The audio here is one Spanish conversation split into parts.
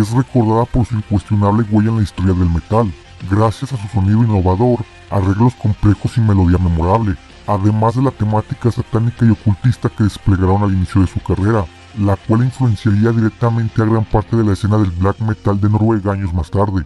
es recordada por su incuestionable huella en la historia del metal, gracias a su sonido innovador, arreglos complejos y melodía memorable, además de la temática satánica y ocultista que desplegaron al inicio de su carrera, la cual influenciaría directamente a gran parte de la escena del black metal de Noruega años más tarde.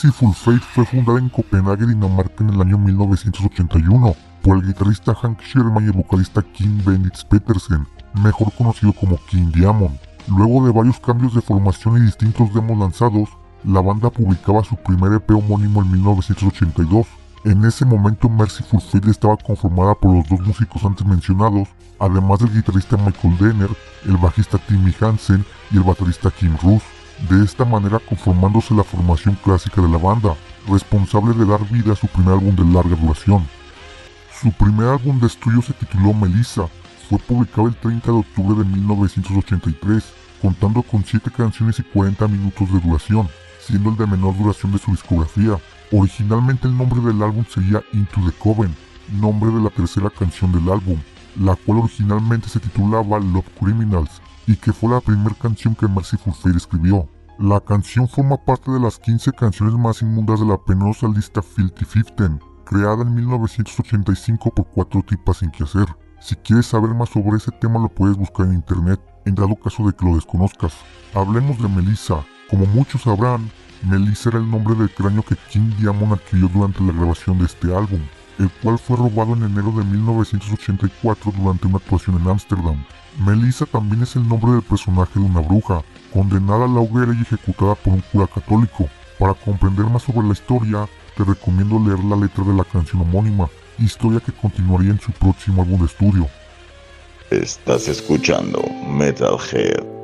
Merciful Fate fue fundada en Copenhague, Dinamarca en el año 1981 por el guitarrista Hank Sherman y el vocalista Kim Bendits Petersen, mejor conocido como King Diamond. Luego de varios cambios de formación y distintos demos lanzados, la banda publicaba su primer EP homónimo en 1982. En ese momento Merciful Fate estaba conformada por los dos músicos antes mencionados, además del guitarrista Michael Denner, el bajista Timmy Hansen y el baterista Kim Roos de esta manera conformándose la formación clásica de la banda, responsable de dar vida a su primer álbum de larga duración. Su primer álbum de estudio se tituló Melissa, fue publicado el 30 de octubre de 1983, contando con 7 canciones y 40 minutos de duración, siendo el de menor duración de su discografía. Originalmente el nombre del álbum sería Into the Coven, nombre de la tercera canción del álbum, la cual originalmente se titulaba Love Criminals, y que fue la primera canción que Mercyful Fate escribió. La canción forma parte de las 15 canciones más inmundas de la penosa lista Filthy Fifteen, creada en 1985 por cuatro tipas sin que hacer. Si quieres saber más sobre ese tema lo puedes buscar en internet, en dado caso de que lo desconozcas. Hablemos de Melissa. Como muchos sabrán, Melissa era el nombre del cráneo que King Diamond adquirió durante la grabación de este álbum, el cual fue robado en enero de 1984 durante una actuación en Ámsterdam. Melissa también es el nombre del personaje de una bruja, condenada a la hoguera y ejecutada por un cura católico. Para comprender más sobre la historia, te recomiendo leer la letra de la canción homónima, historia que continuaría en su próximo álbum de estudio. Estás escuchando Metalhead.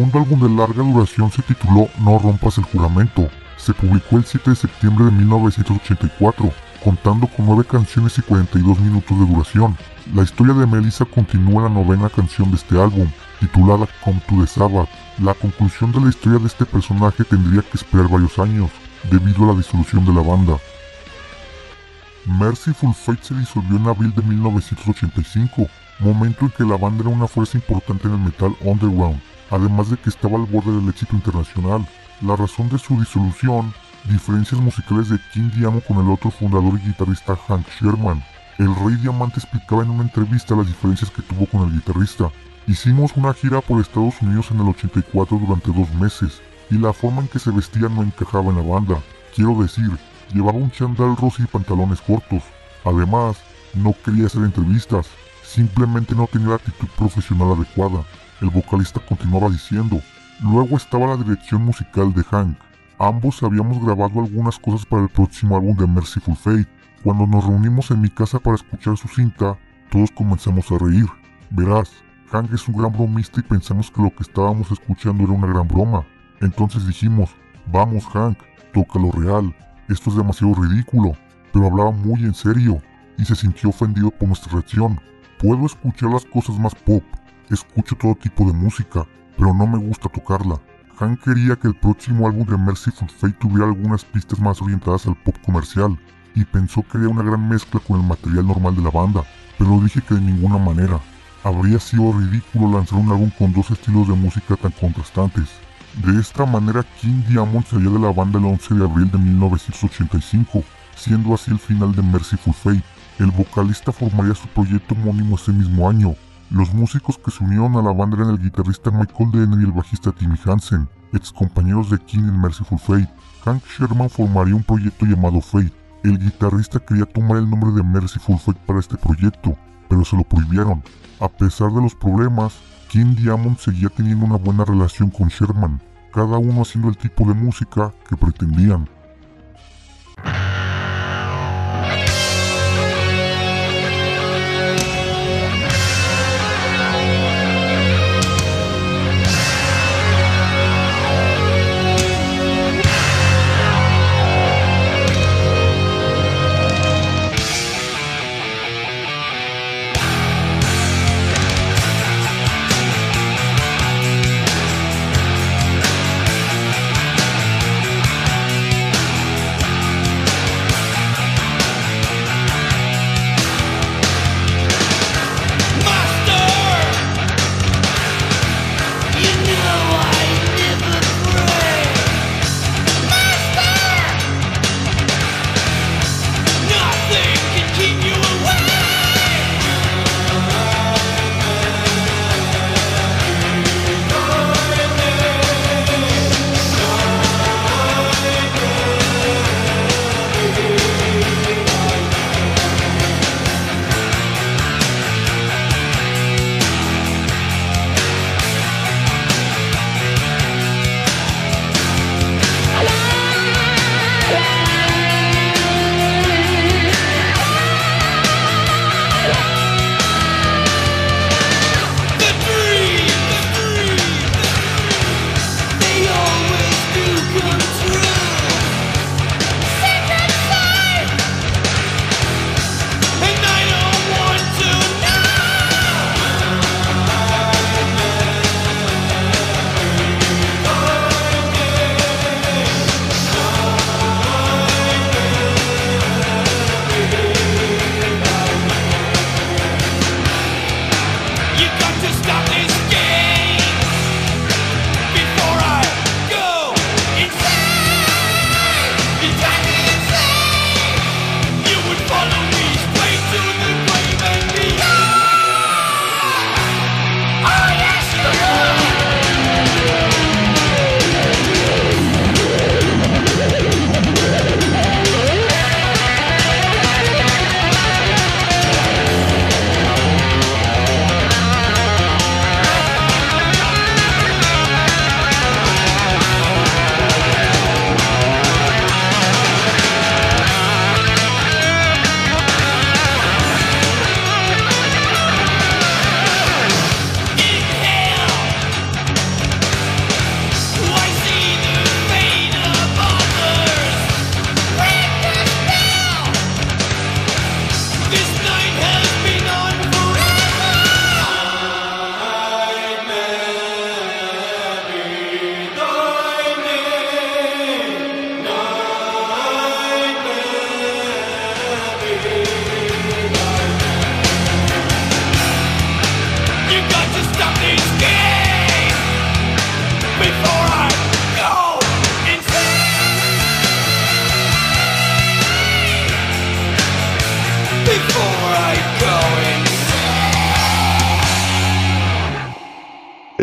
Segundo álbum de larga duración se tituló No rompas el juramento. Se publicó el 7 de septiembre de 1984, contando con 9 canciones y 42 minutos de duración. La historia de Melissa continúa en la novena canción de este álbum, titulada Come to the Sabbath. La conclusión de la historia de este personaje tendría que esperar varios años, debido a la disolución de la banda. Mercyful Fate se disolvió en abril de 1985, momento en que la banda era una fuerza importante en el metal underground, además de que estaba al borde del éxito internacional. La razón de su disolución, diferencias musicales de King Diamond con el otro fundador y guitarrista Hank Sherman. El Rey Diamante explicaba en una entrevista las diferencias que tuvo con el guitarrista. Hicimos una gira por Estados Unidos en el 84 durante dos meses, y la forma en que se vestía no encajaba en la banda. Quiero decir, llevaba un chandal rosa y pantalones cortos. Además, no quería hacer entrevistas, simplemente no tenía la actitud profesional adecuada. El vocalista continuaba diciendo, luego estaba la dirección musical de Hank. Ambos habíamos grabado algunas cosas para el próximo álbum de Merciful Fate. Cuando nos reunimos en mi casa para escuchar su cinta, todos comenzamos a reír. Verás, Hank es un gran bromista y pensamos que lo que estábamos escuchando era una gran broma. Entonces dijimos, vamos Hank, toca lo real, esto es demasiado ridículo, pero hablaba muy en serio y se sintió ofendido por nuestra reacción. Puedo escuchar las cosas más pop, escucho todo tipo de música, pero no me gusta tocarla. Hank quería que el próximo álbum de Mercyful Fate tuviera algunas pistas más orientadas al pop comercial, y pensó que haría una gran mezcla con el material normal de la banda, pero dije que de ninguna manera. Habría sido ridículo lanzar un álbum con dos estilos de música tan contrastantes. De esta manera, King Diamond salió de la banda el 11 de abril de 1985, siendo así el final de Mercyful Fate. El vocalista formaría su proyecto homónimo ese mismo año. Los músicos que se unieron a la banda eran el guitarrista Michael Denner y el bajista Timmy Hansen, ex compañeros de King en Mercyful Fate. Hank Sherman formaría un proyecto llamado Fate. El guitarrista quería tomar el nombre de Mercyful Fate para este proyecto, pero se lo prohibieron. A pesar de los problemas, King Diamond seguía teniendo una buena relación con Sherman, cada uno haciendo el tipo de música que pretendían.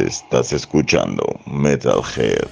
Estás escuchando Metalhead.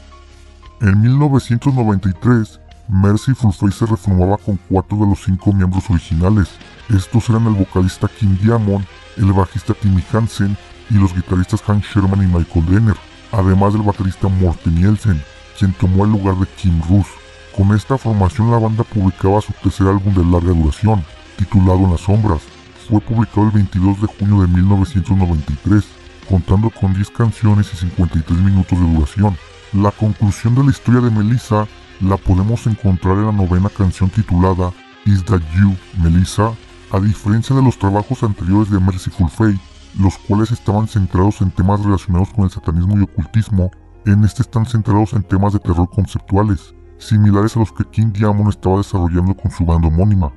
En 1993, Mercyful Fate se reformaba con cuatro de los cinco miembros originales. Estos eran el vocalista Kim Diamond, el bajista Timmy Hansen y los guitarristas Hank Sherman y Michael Denner, además del baterista Morten Nielsen, quien tomó el lugar de Kim Russ. Con esta formación la banda publicaba su tercer álbum de larga duración, titulado En las sombras. Fue publicado el 22 de junio de 1993, contando con 10 canciones y 53 minutos de duración. La conclusión de la historia de Melissa la podemos encontrar en la novena canción titulada Is That You, Melissa, a diferencia de los trabajos anteriores de Merciful Fate, los cuales estaban centrados en temas relacionados con el satanismo y ocultismo, en este están centrados en temas de terror conceptuales, similares a los que King Diamond estaba desarrollando con su banda homónima.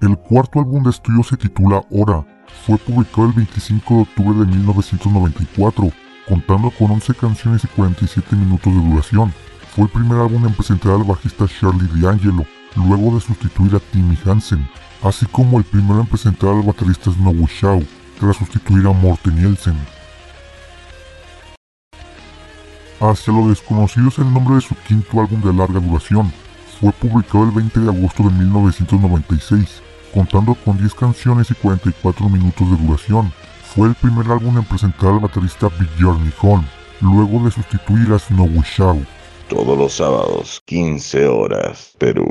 El cuarto álbum de estudio se titula Hora, fue publicado el 25 de octubre de 1994, contando con 11 canciones y 47 minutos de duración. Fue el primer álbum en presentar al bajista Charlie D'Angelo, luego de sustituir a Timmy Hansen, así como el primero en presentar al baterista Snowy Shaw, tras sustituir a Morten Nielsen. Hacia lo desconocido es el nombre de su quinto álbum de larga duración. Fue publicado el 20 de agosto de 1996, contando con 10 canciones y 44 minutos de duración. Fue el primer álbum en presentar al baterista Björn Holm, luego de sustituir a Snowy Shaw. Todos los sábados, 15 horas, Perú.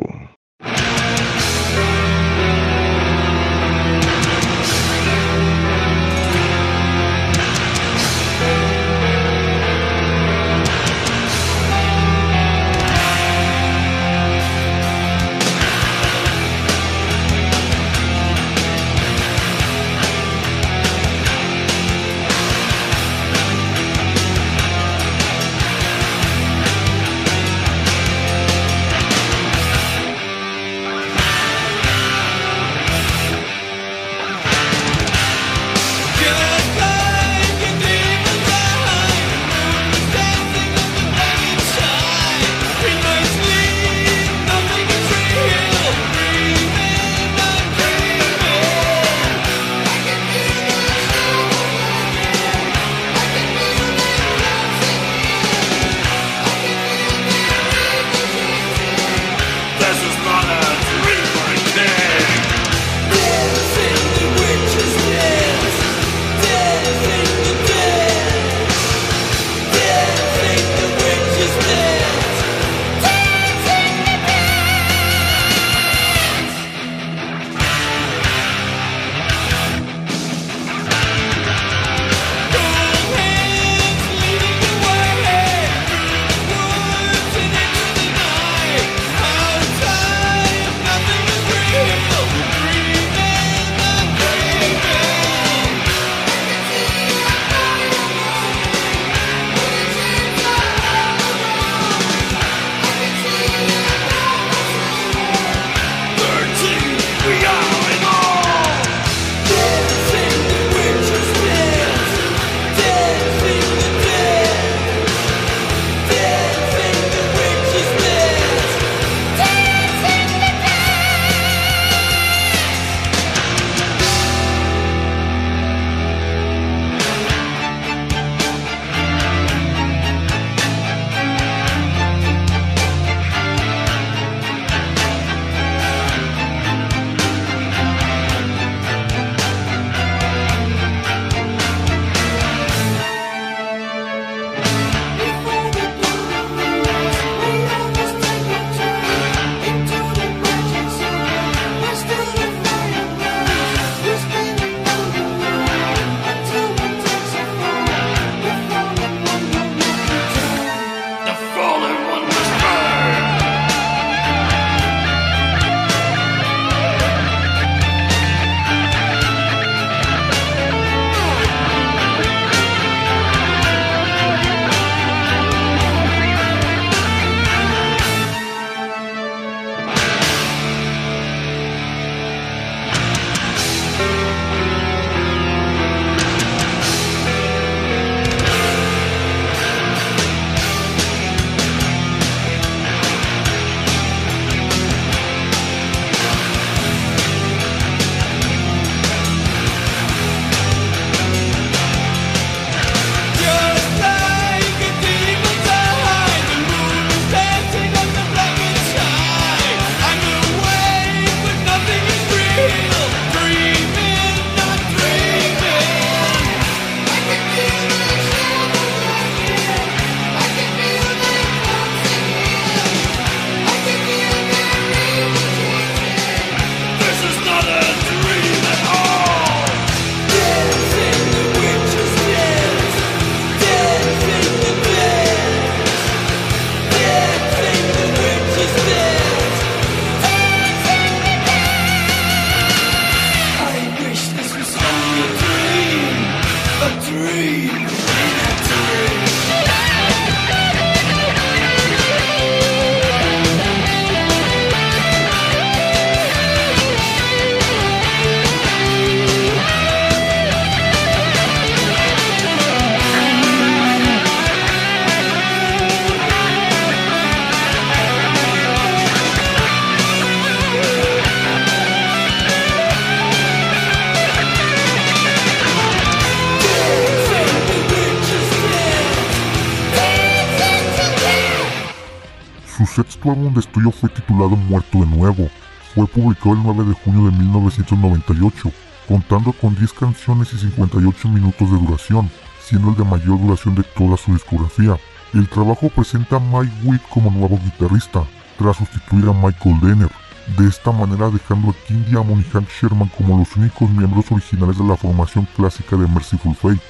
Sexto álbum de estudio fue titulado Muerto de Nuevo. Fue publicado el 9 de junio de 1998, contando con 10 canciones y 58 minutos de duración, siendo el de mayor duración de toda su discografía. El trabajo presenta a Mike Witt como nuevo guitarrista, tras sustituir a Michael Denner, de esta manera dejando a King Diamond y Hank Sherman como los únicos miembros originales de la formación clásica de Merciful Fate.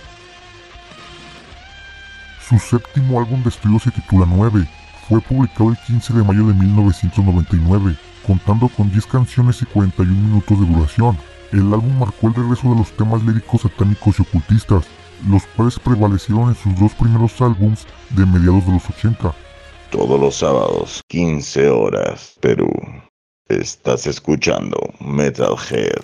Su séptimo álbum de estudio se titula 9, fue publicado el 15 de mayo de 1999, contando con 10 canciones y 41 minutos de duración. El álbum marcó el regreso de los temas líricos satánicos y ocultistas, los cuales prevalecieron en sus dos primeros álbums de mediados de los 80. Todos los sábados, 15 horas, Perú. Estás escuchando Metalhead.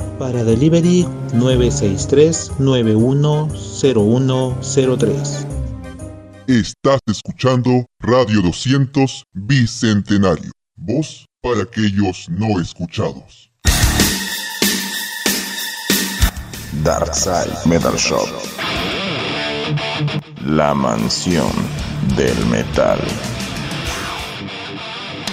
Para delivery 963-910103. Estás escuchando Radio 200 Bicentenario. Voz para aquellos no escuchados. Darkside Metal Shop. La mansión del metal.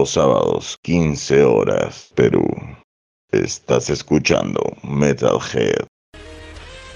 Los sábados, 15 horas, Perú. Estás escuchando Metalhead.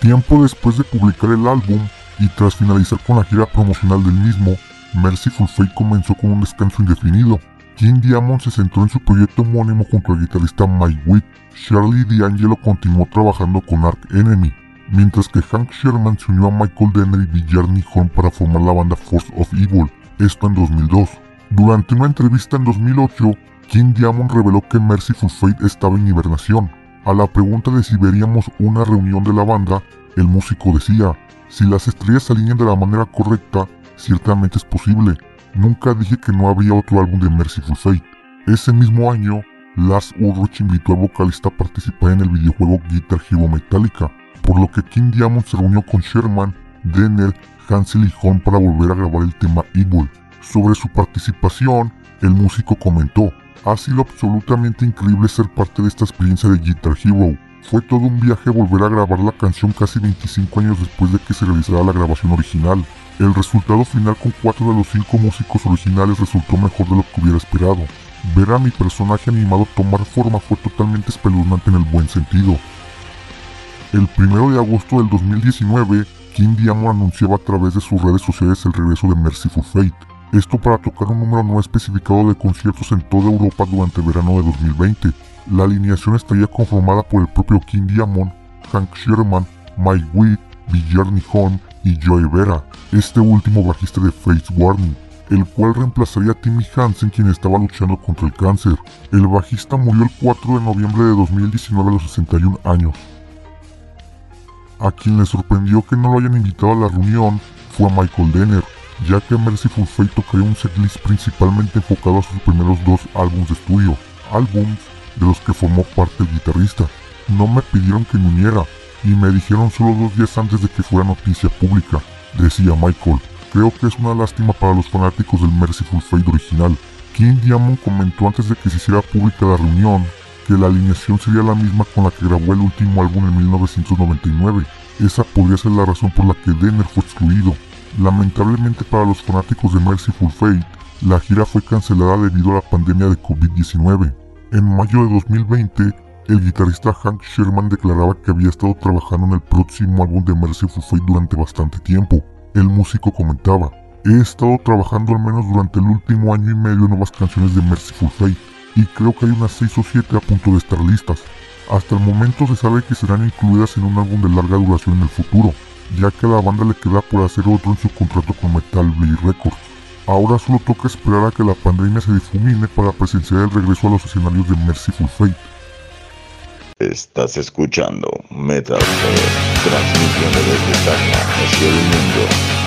Tiempo después de publicar el álbum y tras finalizar con la gira promocional del mismo, Mercyful Fate comenzó con un descanso indefinido. King Diamond se centró en su proyecto homónimo junto al guitarrista Mike Witt. Charlie D'Angelo continuó trabajando con Ark Enemy, mientras que Hank Sherman se unió a Michael Denner y Villarny Horn para formar la banda Force of Evil, esto en 2002. Durante una entrevista en 2008, King Diamond reveló que Mercyful Fate estaba en hibernación. A la pregunta de si veríamos una reunión de la banda, el músico decía, si las estrellas se alinean de la manera correcta, ciertamente es posible. Nunca dije que no habría otro álbum de Mercyful Fate. Ese mismo año, Lars Ulrich invitó al vocalista a participar en el videojuego Guitar Hero Metallica, por lo que King Diamond se reunió con Sherman, Denner, Hansel y Horn para volver a grabar el tema Evil. Sobre su participación, el músico comentó, ha sido absolutamente increíble ser parte de esta experiencia de Guitar Hero. Fue todo un viaje volver a grabar la canción casi 25 años después de que se realizara la grabación original. El resultado final con cuatro de los cinco músicos originales resultó mejor de lo que hubiera esperado. Ver a mi personaje animado tomar forma fue totalmente espeluznante en el buen sentido. El 1 de agosto del 2019, King Diamond anunciaba a través de sus redes sociales el regreso de Mercyful Fate, esto para tocar un número no especificado de conciertos en toda Europa durante el verano de 2020. La alineación estaría conformada por el propio King Diamond, Hank Sherman, Mike Witt, Villarny Hon y Joey Vera, este último bajista de Face Warning, el cual reemplazaría a Timmy Hansen quien estaba luchando contra el cáncer. El bajista murió el 4 de noviembre de 2019 a los 61 años. A quien le sorprendió que no lo hayan invitado a la reunión fue a Michael Denner, ya que Mercyful Fate tocaría un setlist principalmente enfocado a sus primeros dos álbumes de estudio, álbums de los que formó parte el guitarrista. No me pidieron que me uniera, y me dijeron solo dos días antes de que fuera noticia pública, decía Michael. Creo que es una lástima para los fanáticos del Mercyful Fate original. King Diamond comentó antes de que se hiciera pública la reunión que la alineación sería la misma con la que grabó el último álbum en 1999. Esa podría ser la razón por la que Denner fue excluido. Lamentablemente para los fanáticos de Mercyful Fate, la gira fue cancelada debido a la pandemia de COVID-19. En mayo de 2020, el guitarrista Hank Sherman declaraba que había estado trabajando en el próximo álbum de Mercyful Fate durante bastante tiempo. El músico comentaba, he estado trabajando al menos durante el último año y medio en nuevas canciones de Mercyful Fate y creo que hay unas 6 o 7 a punto de estar listas. Hasta el momento se sabe que serán incluidas en un álbum de larga duración en el futuro, ya que a la banda le queda por hacer otro en su contrato con Metal Blade Records. Ahora solo toca esperar a que la pandemia se difumine para presenciar el regreso a los escenarios de Mercyful Fate. Estás escuchando Metal transmitiendo desde Tacna hacia el mundo.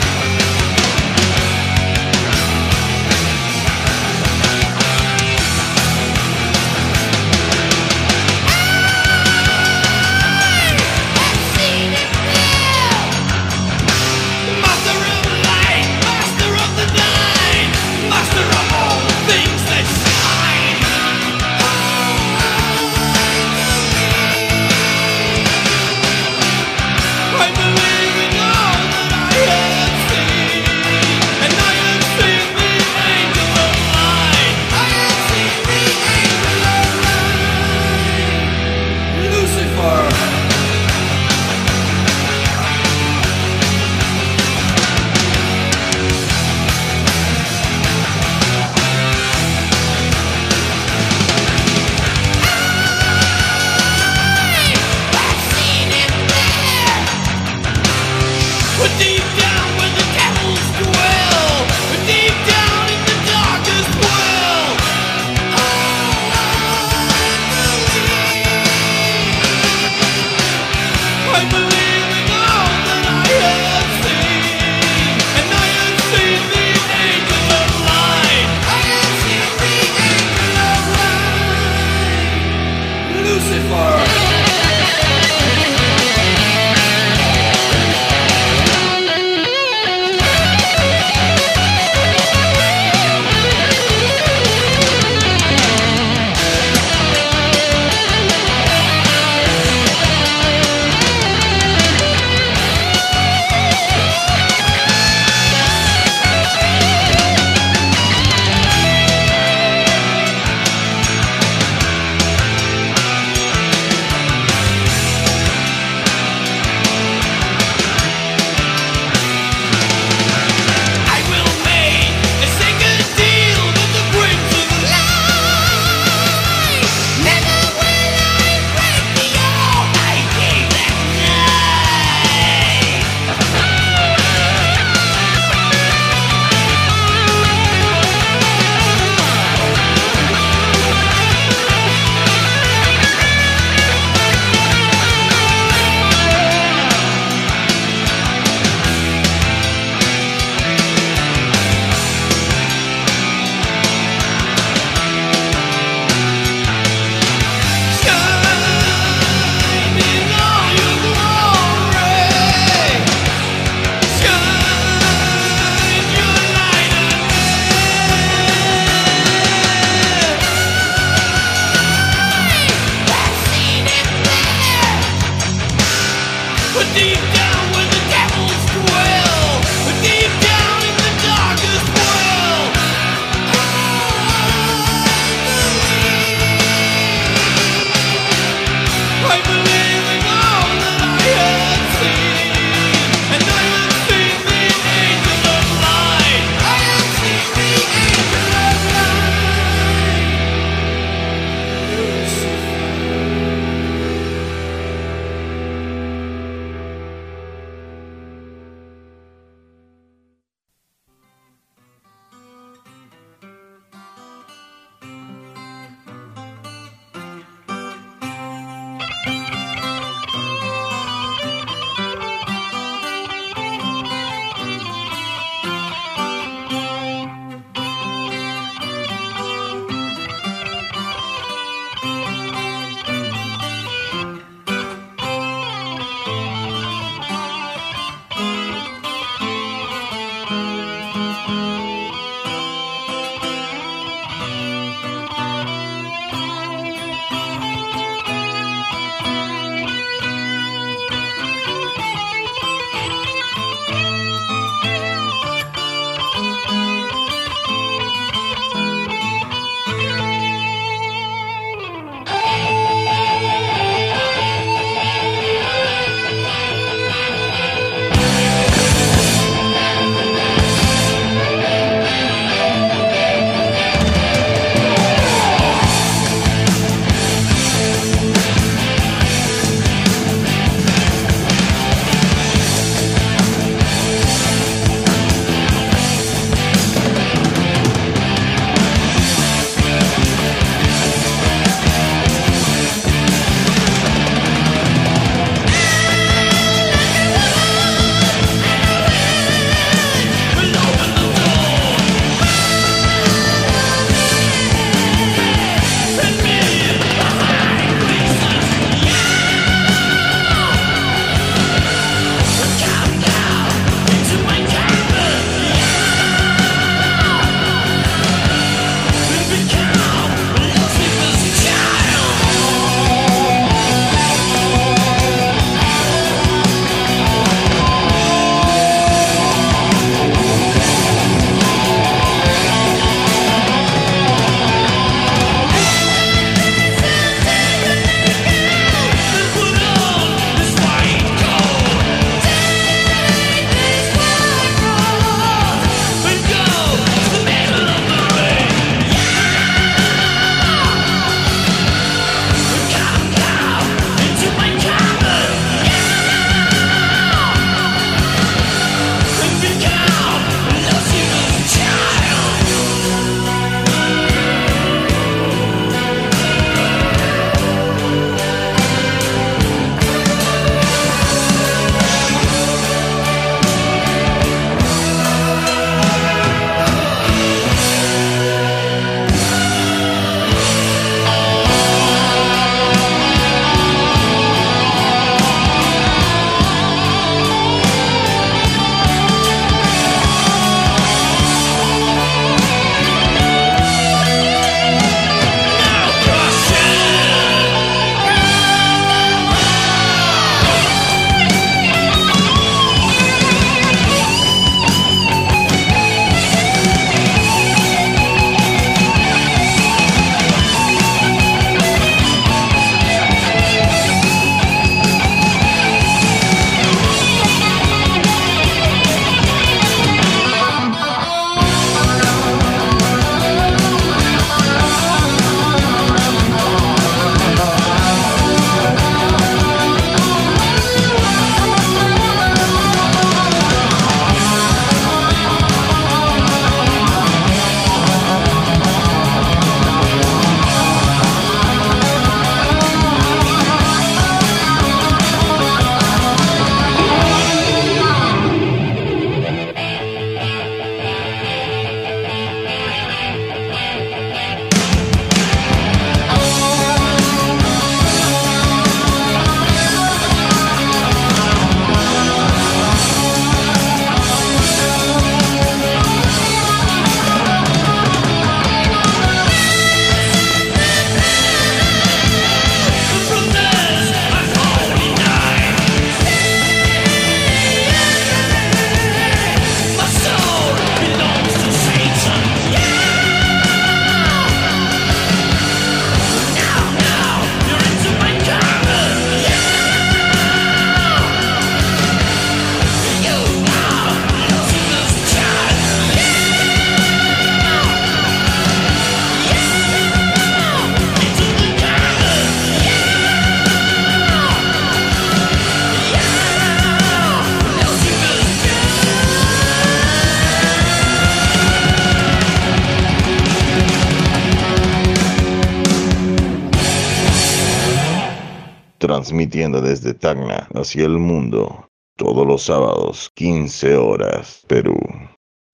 Transmitiendo desde Tacna hacia el mundo, todos los sábados, 15 horas, Perú.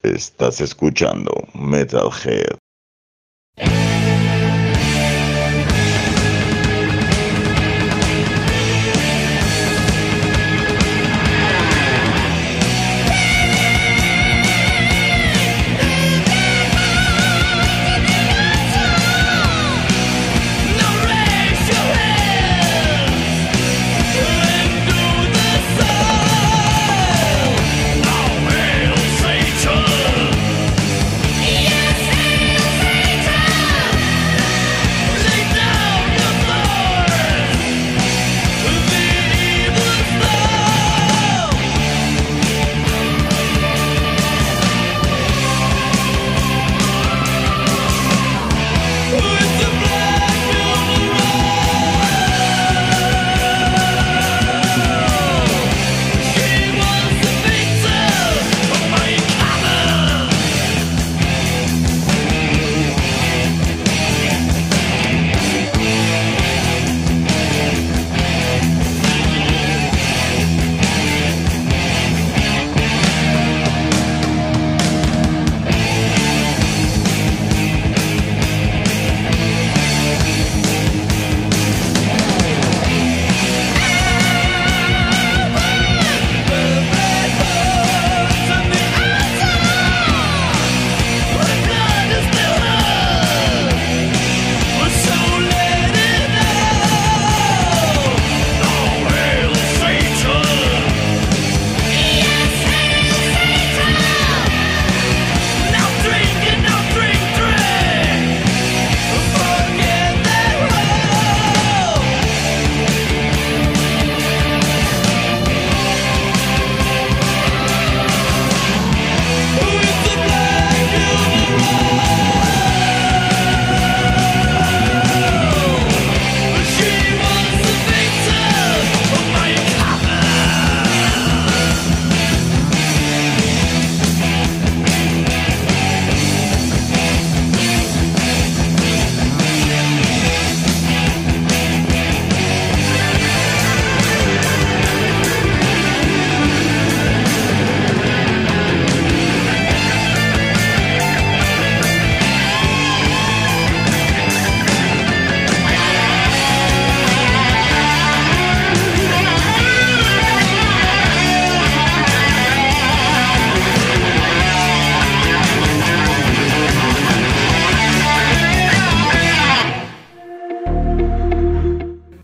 Estás escuchando Metalhead.